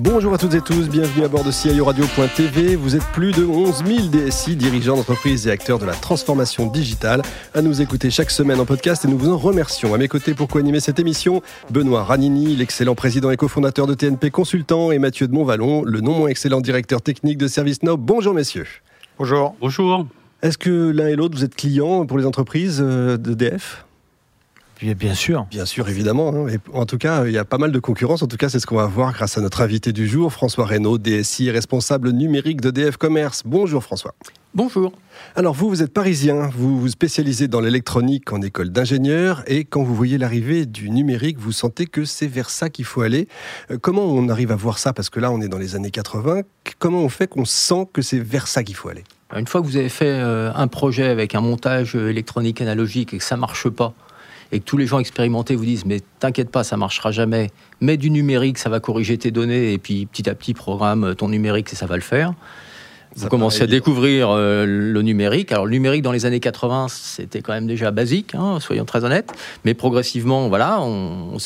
Bonjour à toutes et tous, bienvenue à bord de CIO Radio.tv. Vous êtes plus de 11 000 DSI, dirigeants d'entreprises et acteurs de la transformation digitale, à nous écouter chaque semaine en podcast et nous vous en remercions. À mes côtés pour co-animer cette émission, Benoît Ranini, l'excellent président et cofondateur de TNP Consultant, et Mathieu de Montvalon, le non moins excellent directeur technique de ServiceNow. Bonjour messieurs. Bonjour. Bonjour. Est-ce que l'un et l'autre, vous êtes clients pour les entreprises euh, d'EDF Bien sûr. Bien sûr, évidemment. Hein. Et en tout cas, il y a pas mal de concurrence. En tout cas, c'est ce qu'on va voir grâce à notre invité du jour, François Reynaud, DSI et responsable numérique d'EDF Commerce. Bonjour François. Bonjour. Alors vous, vous êtes parisien, vous vous spécialisez dans l'électronique en école d'ingénieur et quand vous voyez l'arrivée du numérique, vous sentez que c'est vers ça qu'il faut aller. Euh, comment on arrive à voir ça? Parce que là, on est dans les années 80. Comment on fait qu'on sent que c'est vers ça qu'il faut aller? Une fois que vous avez fait euh, un projet avec un montage euh, électronique analogique et que ça marche pas, et que tous les gens expérimentés vous disent mais t'inquiète pas, ça marchera jamais, mets du numérique, ça va corriger tes données et puis petit à petit programme ton numérique et ça va le faire. Vous commencez à découvrir euh, le numérique. Alors, le numérique dans les années 80, c'était quand même déjà basique, hein, soyons très honnêtes. Mais progressivement, voilà, on,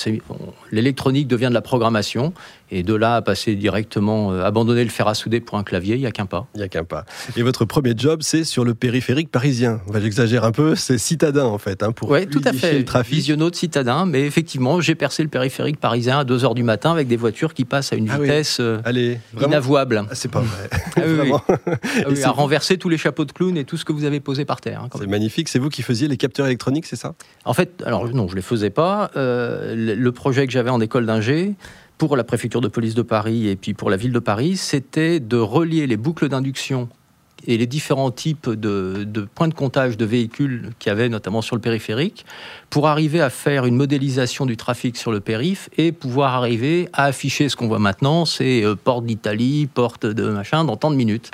l'électronique devient de la programmation. Et de là à passer directement, euh, abandonner le fer à souder pour un clavier, il n'y a qu'un pas. Il n'y a qu'un pas. Et votre premier job, c'est sur le périphérique parisien. J'exagère un peu, c'est citadin en fait, hein, pour Oui, tout à fait. le trafic. Visionnaute citadin, mais effectivement, j'ai percé le périphérique parisien à 2h du matin avec des voitures qui passent à une ah vitesse euh, Allez, inavouable. Ah, c'est pas vrai. Ah, oui, oui. à renverser tous les chapeaux de clown et tout ce que vous avez posé par terre. Hein, c'est magnifique. C'est vous qui faisiez les capteurs électroniques, c'est ça? En fait, alors non, je les faisais pas. Euh, le projet que j'avais en école d'ingé, pour la préfecture de police de Paris et puis pour la ville de Paris, c'était de relier les boucles d'induction et les différents types de, points de comptage de véhicules qu'il y avait notamment sur le périphérique pour arriver à faire une modélisation du trafic sur le périph et pouvoir arriver à afficher ce qu'on voit maintenant, c'est euh, porte d'Italie, porte de machin dans tant de minutes.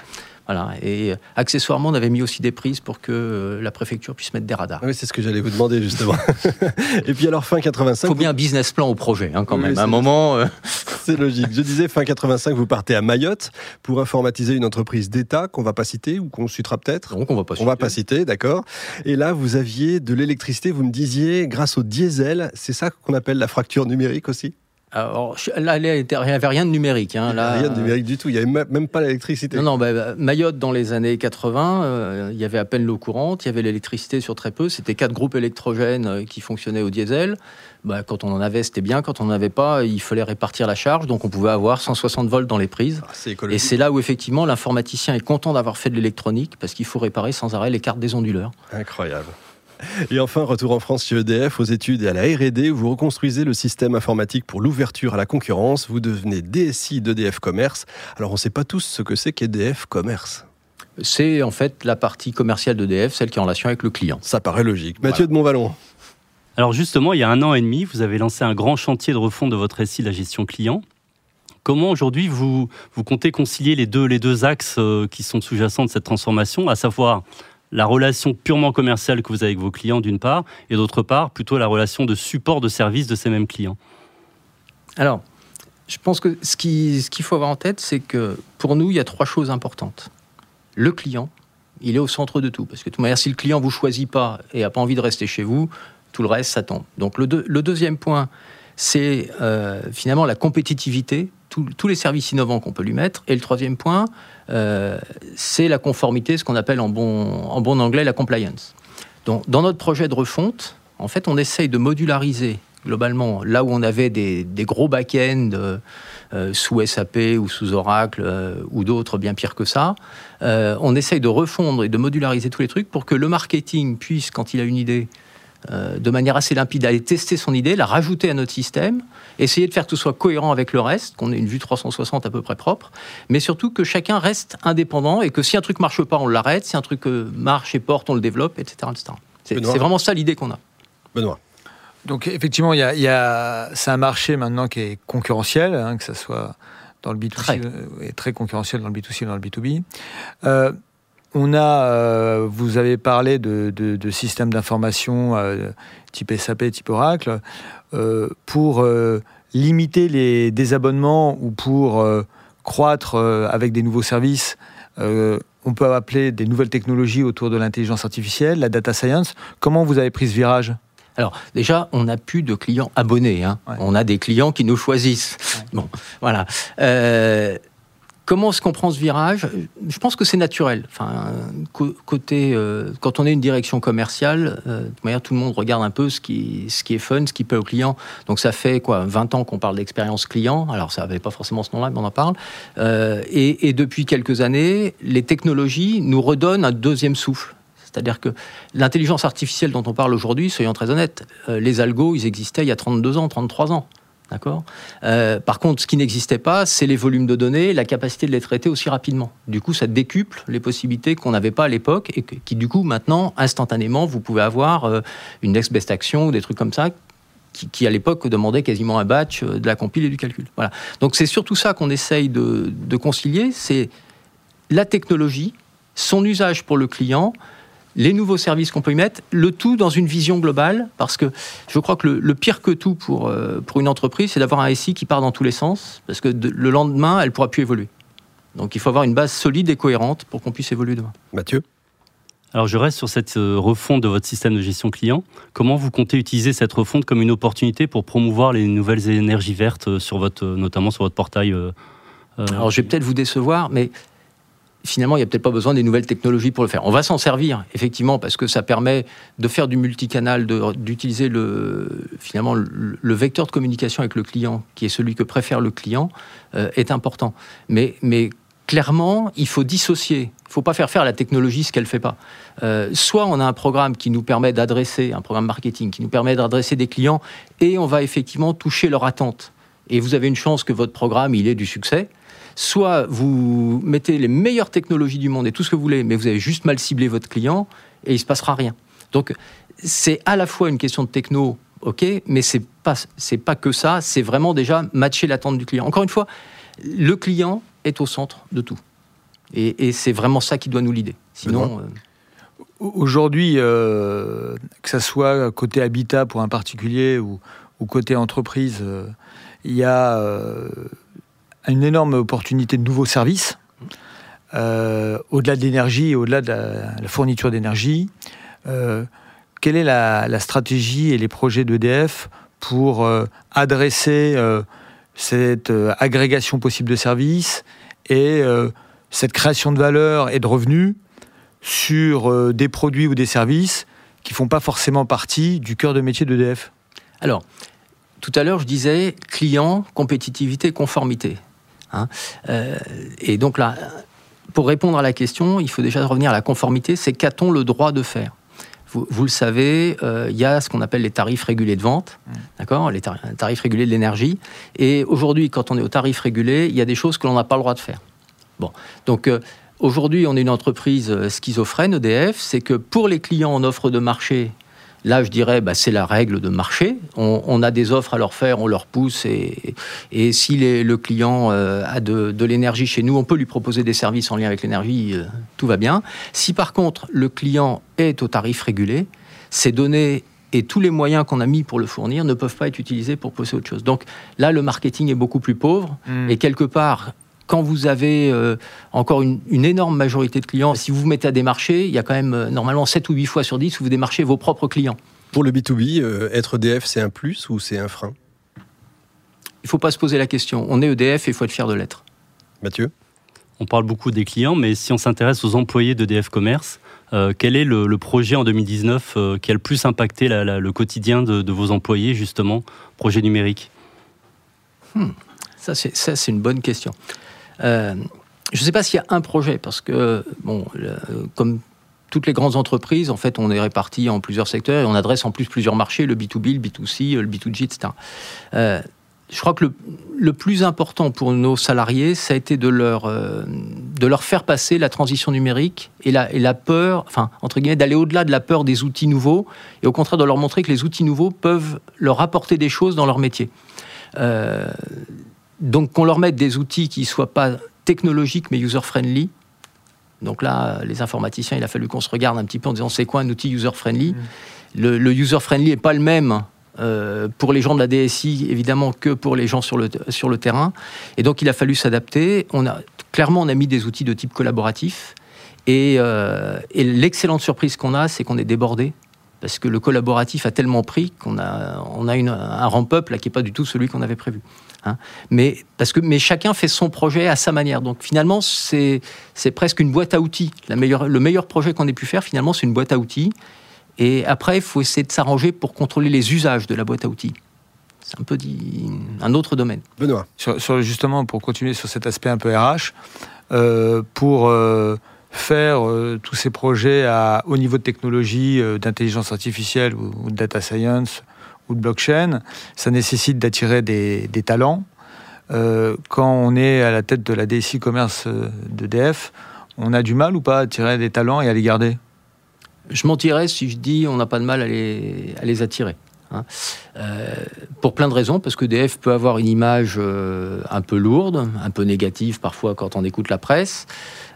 Voilà. Et euh, accessoirement, on avait mis aussi des prises pour que euh, la préfecture puisse mettre des radars. Oui, c'est ce que j'allais vous demander justement. et puis alors fin 85. Il faut bien un business plan au projet, hein, quand même. à un moment. Euh, c'est logique. Je disais fin 85, vous partez à Mayotte pour informatiser une entreprise d'État qu'on va pas citer ou qu'on citera peut-être. Donc on va pas citer. On va pas citer, d'accord. Et là, vous aviez de l'électricité. Vous me disiez grâce au diesel. C'est ça qu'on appelle la fracture numérique aussi? Alors, là, il n'y avait rien de numérique. Hein, là, rien de numérique du tout. Il n'y avait même pas l'électricité. Non, non. Bah, Mayotte, dans les années 80, euh, il y avait à peine l'eau courante. Il y avait l'électricité sur très peu. C'était quatre groupes électrogènes euh, qui fonctionnaient au diesel. Bah, quand on en avait, c'était bien. Quand on n'en avait pas, il fallait répartir la charge. Donc, on pouvait avoir 160 volts dans les prises. Ah, Et c'est là où, effectivement, l'informaticien est content d'avoir fait de l'électronique parce qu'il faut réparer sans arrêt les cartes des onduleurs. Incroyable. Et enfin, retour en France chez EDF, aux études et à la R&D, vous reconstruisez le système informatique pour l'ouverture à la concurrence. Vous devenez DSI d'EDF Commerce. Alors, on ne sait pas tous ce que c'est qu'EDF Commerce. C'est en fait la partie commerciale d'EDF, celle qui est en relation avec le client. Ça paraît logique. Mathieu de Montvalon. Alors justement, il y a un an et demi, vous avez lancé un grand chantier de refonte de votre SI, la gestion client. Comment aujourd'hui vous, vous comptez concilier les deux, les deux axes euh, qui sont sous-jacents de cette transformation, à savoir la relation purement commerciale que vous avez avec vos clients d'une part, et d'autre part, plutôt la relation de support de service de ces mêmes clients Alors, je pense que ce qu'il ce faut avoir en tête, c'est que pour nous, il y a trois choses importantes. Le client, il est au centre de tout. Parce que de toute manière, si le client ne vous choisit pas et n'a pas envie de rester chez vous, tout le reste, ça tombe. Donc le, le deuxième point, c'est euh, finalement la compétitivité, tous les services innovants qu'on peut lui mettre. Et le troisième point, euh, c'est la conformité, ce qu'on appelle en bon, en bon anglais la compliance. Donc, dans notre projet de refonte, en fait, on essaye de modulariser globalement là où on avait des, gros back-ends euh, sous SAP ou sous Oracle euh, ou d'autres bien pires que ça. on essaye de refondre et de modulariser tous les trucs pour que le marketing puisse, quand il a une idée, euh, de manière assez limpide, aller tester son idée, la rajouter à notre système, essayer de faire que tout soit cohérent avec le reste, qu'on ait une vue 360 à peu près propre, mais surtout que chacun reste indépendant et que si un truc marche pas, on l'arrête, si un truc euh, marche et porte, on le développe, etc. C'est vraiment ça l'idée qu'on a. Benoît. Donc effectivement, il y a, c'est un marché maintenant qui est concurrentiel, hein, que ce soit dans le B2C, très. Euh, très concurrentiel dans le B2C et dans le B2B. On a, vous avez parlé de, de, systèmes d'information type SAP, type Oracle, pour limiter les désabonnements ou pour croître avec des nouveaux services on peut appeler des nouvelles technologies autour de l'intelligence artificielle, la data science. Comment vous avez pris ce virage? Alors déjà, on n'a plus de clients abonnés. Hein. On a des clients qui nous choisissent. Bon, voilà. Comment est-ce qu'on prend ce virage? Je pense que c'est naturel. Enfin, côté, euh, quand on est une direction commerciale, euh, de manière, tout le monde regarde un peu ce qui, ce qui est fun, ce qui plaît aux clients. Donc ça fait quoi 20 ans qu'on parle d'expérience client. Alors ça n'avait pas forcément ce nom-là, mais on en parle. Euh, et, et, depuis quelques années, les technologies nous redonnent un deuxième souffle. C'est-à-dire que l'intelligence artificielle dont on parle aujourd'hui, soyons très honnêtes, les algos, ils existaient il y a 32 ans, 33 ans. D'accord euh, Par contre, ce qui n'existait pas, c'est les volumes de données, la capacité de les traiter aussi rapidement. Du coup, ça décuple les possibilités qu'on n'avait pas à l'époque et qui, du coup, maintenant, instantanément, vous pouvez avoir euh, une next best action ou des trucs comme ça qui, à l'époque demandait quasiment un batch euh, de la compile et du calcul. Voilà. Donc c'est surtout ça qu'on essaye de, de concilier, c'est la technologie, son usage pour le client, les nouveaux services qu'on peut y mettre, le tout dans une vision globale, parce que je crois que le, pire que tout pour, euh, pour une entreprise, c'est d'avoir un SI qui part dans tous les sens, parce que le lendemain, elle ne pourra plus évoluer. Donc il faut avoir une base solide et cohérente pour qu'on puisse évoluer demain. Mathieu? Alors je reste sur cette euh, refonte de votre système de gestion client. Comment vous comptez utiliser cette refonte comme une opportunité pour promouvoir les nouvelles énergies vertes, euh, sur votre, notamment sur votre portail Alors je vais peut-être vous décevoir, mais finalement, il n'y a peut-être pas besoin des nouvelles technologies pour le faire. On va s'en servir, effectivement, parce que ça permet de faire du multicanal, d'utiliser le, finalement le, vecteur de communication avec le client, qui est celui que préfère le client, euh, est important. Mais, clairement, il faut dissocier. Il ne faut pas faire faire à la technologie ce qu'elle ne fait pas. Euh, soit on a un programme qui nous permet d'adresser, un programme marketing, qui nous permet d'adresser des clients, et on va effectivement toucher leur attente. Et vous avez une chance que votre programme, il ait du succès soit vous mettez les meilleures technologies du monde et tout ce que vous voulez, mais vous avez juste mal ciblé votre client et il ne se passera rien. Donc c'est à la fois une question de techno, ok, mais c'est pas c'est pas que ça, c'est vraiment déjà matcher l'attente du client. Encore une fois, le client est au centre de tout, et, c'est vraiment ça qui doit nous l'idée. Sinon. Euh, Aujourd'hui, euh, que ce soit côté habitat pour un particulier ou, côté entreprise, euh, il y a une énorme opportunité de nouveaux services, euh, au-delà de l'énergie au-delà de la, fourniture d'énergie. Euh, quelle est la, stratégie et les projets d'EDF pour euh, adresser cette agrégation possible de services et cette création de valeur et de revenus sur des produits ou des services qui ne font pas forcément partie du cœur de métier d'EDF Alors, tout à l'heure, je disais client, compétitivité, conformité. Hein. Euh, et donc là, pour répondre à la question, il faut déjà revenir à la conformité, c'est qu'a-t-on le droit de faire? Vous, le savez, euh, il y a ce qu'on appelle les tarifs régulés de vente, mmh. d'accord, les tarifs régulés de l'énergie. Et aujourd'hui, quand on est au tarif régulé, il y a des choses que l'on n'a pas le droit de faire. Bon, donc euh, aujourd'hui, on est une entreprise schizophrène, EDF, c'est que pour les clients en offre de marché, Là, je dirais, bah, c'est la règle de marché. On, a des offres à leur faire, on leur pousse, et, et si le client euh, a de, l'énergie chez nous, on peut lui proposer des services en lien avec l'énergie, euh, tout va bien. Si par contre le client est au tarif régulé, ces données et tous les moyens qu'on a mis pour le fournir ne peuvent pas être utilisés pour poser autre chose. Donc là, le marketing est beaucoup plus pauvre, mmh. et quelque part, quand vous avez euh, encore une, énorme majorité de clients, si vous vous mettez à démarcher, il y a quand même euh, normalement 7 ou 8 fois sur 10 où vous démarchez vos propres clients. Pour le B2B, euh, être EDF, c'est un plus ou c'est un frein? Il ne faut pas se poser la question. On est EDF et il faut être fier de l'être. Mathieu? On parle beaucoup des clients, mais si on s'intéresse aux employés d'EDF Commerce, quel est le, projet en 2019 qui a le plus impacté le quotidien de, vos employés, justement, projet numérique? Hmm. Ça, c'est une bonne question. Euh, je ne sais pas s'il y a un projet, parce que, bon, comme toutes les grandes entreprises, en fait, on est répartis en plusieurs secteurs et on adresse en plus plusieurs marchés, le B2B, le B2C, le B2G, etc. Euh, je crois que le, plus important pour nos salariés, ça a été de leur, euh, de leur faire passer la transition numérique et la, et la peur, enfin, entre guillemets, d'aller au-delà de la peur des outils nouveaux et au contraire de leur montrer que les outils nouveaux peuvent leur apporter des choses dans leur métier. Euh, donc qu'on leur mette des outils qui ne soient pas technologiques mais user-friendly, Donc là, les informaticiens, il a fallu qu'on se regarde un petit peu en disant c'est quoi un outil user-friendly? Mmh. le, user-friendly n'est pas le même euh, pour les gens de la DSI, évidemment, que pour les gens sur le, sur le terrain. Et donc, il a fallu s'adapter. On a, clairement, on a mis des outils de type collaboratif. Et, euh, et l'excellente surprise qu'on a, c'est qu'on est débordé parce que le collaboratif a tellement pris qu'on a, on a une, un ramp-up là qui n'est pas du tout celui qu'on avait prévu. Hein. Mais, parce que, mais chacun fait son projet à sa manière. Donc finalement, c'est, c'est presque une boîte à outils. La meilleure, le meilleur projet qu'on ait pu faire, finalement, c'est une boîte à outils. Et après, il faut essayer de s'arranger pour contrôler les usages de la boîte à outils. C'est un peu dit, un autre domaine. Benoît. Sur, justement, pour continuer sur cet aspect un peu RH, euh, pour... Euh, faire euh, tous ces projets à haut niveau de technologie, euh, d'intelligence artificielle ou, de data science ou de blockchain, ça nécessite d'attirer des, talents. Euh, quand on est à la tête de la DSI commerce d'EDF, on a du mal ou pas à attirer des talents et à les garder? Je mentirais si je dis on n'a pas de mal à les, à les attirer. Hein. pour plein de raisons, parce que DF peut avoir une image un peu lourde, un peu négative parfois quand on écoute la presse.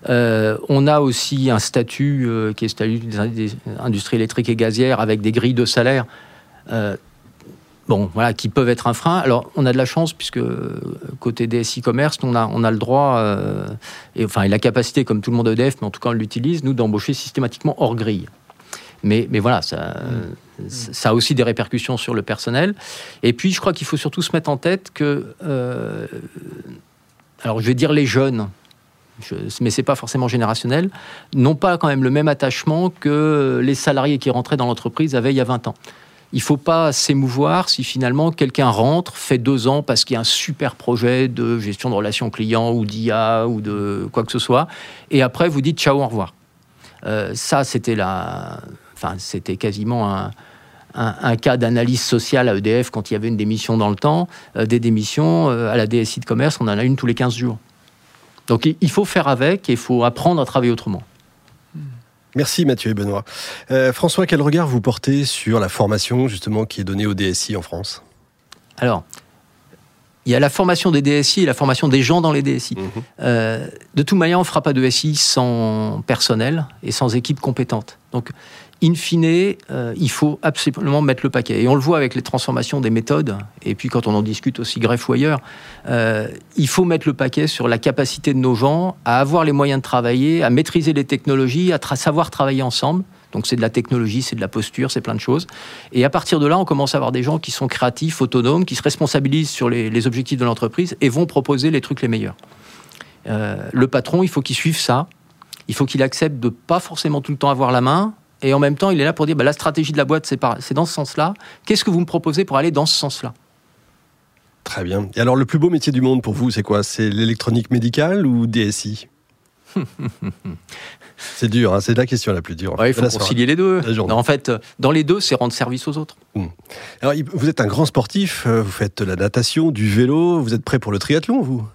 Euh, on a aussi un statut euh, qui est statut des industries électriques et gazières avec des grilles de salaire. Euh, bon, voilà, qui peuvent être un frein. Alors, on a de la chance puisque côté DSI commerce, on a, on a le droit et enfin et la capacité, comme tout le monde EDF, mais en tout cas on l'utilise, nous d'embaucher systématiquement hors grille. Mais, mais voilà, ça, ça a aussi des répercussions sur le personnel. Et puis, je crois qu'il faut surtout se mettre en tête que, alors je vais dire les jeunes, je, mais c'est pas forcément générationnel, n'ont pas quand même le même attachement que les salariés qui rentraient dans l'entreprise avaient il y a 20 ans. Il ne faut pas s'émouvoir si finalement quelqu'un rentre, fait deux ans parce qu'il y a un super projet de gestion de relations clients ou d'IA ou de quoi que ce soit, et après vous dites ciao, au revoir. Euh, ça, c'était la, enfin, c'était quasiment un, un, cas d'analyse sociale à EDF quand il y avait une démission dans le temps. Euh, des démissions euh, à la DSI de commerce, on en a une tous les 15 jours. Donc il faut faire avec et il faut apprendre à travailler autrement. Merci Mathieu et Benoît. Euh, François, quel regard vous portez sur la formation justement qui est donnée au DSI en France? Alors, il y a la formation des DSI et la formation des gens dans les DSI. Mhm. Euh, de toute manière, on ne fera pas de SI sans personnel et sans équipe compétente. Donc, in fine, euh, il faut absolument mettre le paquet. Et on le voit avec les transformations des méthodes, et puis quand on en discute aussi greffe ou ailleurs, euh, il faut mettre le paquet sur la capacité de nos gens à avoir les moyens de travailler, à maîtriser les technologies, à savoir travailler ensemble. Donc c'est de la technologie, c'est de la posture, c'est plein de choses. Et à partir de là, on commence à avoir des gens qui sont créatifs, autonomes, qui se responsabilisent sur les, objectifs de l'entreprise et vont proposer les trucs les meilleurs. Euh, le patron, il faut qu'il suive ça. Il faut qu'il accepte de pas forcément tout le temps avoir la main, et en même temps, il est là pour dire bah, la stratégie de la boîte, c'est dans ce sens-là. Qu'est-ce que vous me proposez pour aller dans ce sens-là? Très bien. Et alors, le plus beau métier du monde pour vous, c'est quoi? C'est l'électronique médicale ou DSI C'est dur, hein, c'est la question la plus dure. il faut concilier les deux. en fait, dans les deux, c'est rendre service aux autres. Hmm. Alors, vous êtes un grand sportif, euh, vous faites de la natation, du vélo, vous êtes prêt pour le triathlon, vous?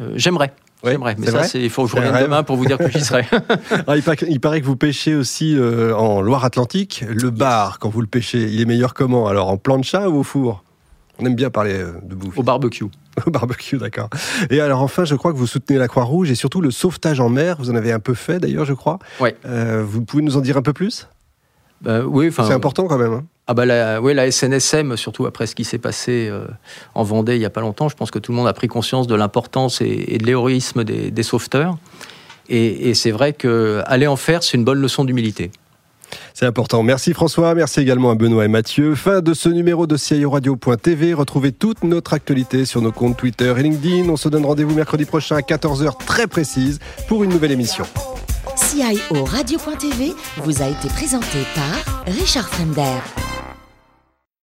Euh, J'aimerais. J'aimerais, mais ça, il faut que je revienne demain pour vous dire que j'y serai. il, paraît, que vous pêchez aussi euh, en Loire-Atlantique. Le bar, quand vous le pêchez, il est meilleur comment? Alors en plancha ou au four? On aime bien parler euh, de bouffe. Au barbecue. Au barbecue, d'accord. Et alors enfin, je crois que vous soutenez la Croix-Rouge et surtout le sauvetage en mer. Vous en avez un peu fait d'ailleurs, je crois. Oui. Euh, vous pouvez nous en dire un peu plus? Bah, Oui. C'est important quand même. Hein. Ah bah la, oui, la SNSM, surtout après ce qui s'est passé euh, en Vendée il n'y a pas longtemps, je pense que tout le monde a pris conscience de l'importance et, de l'héroïsme des, sauveteurs. Et, c'est vrai qu'aller en faire, c'est une bonne leçon d'humilité. C'est important. Merci François, merci également à Benoît et Mathieu. Fin de ce numéro de CIO Radio.tv. Retrouvez toute notre actualité sur nos comptes Twitter et LinkedIn. On se donne rendez-vous mercredi prochain à 14h très précise pour une nouvelle émission. CIO Radio.tv vous a été présenté par Richard Fremder.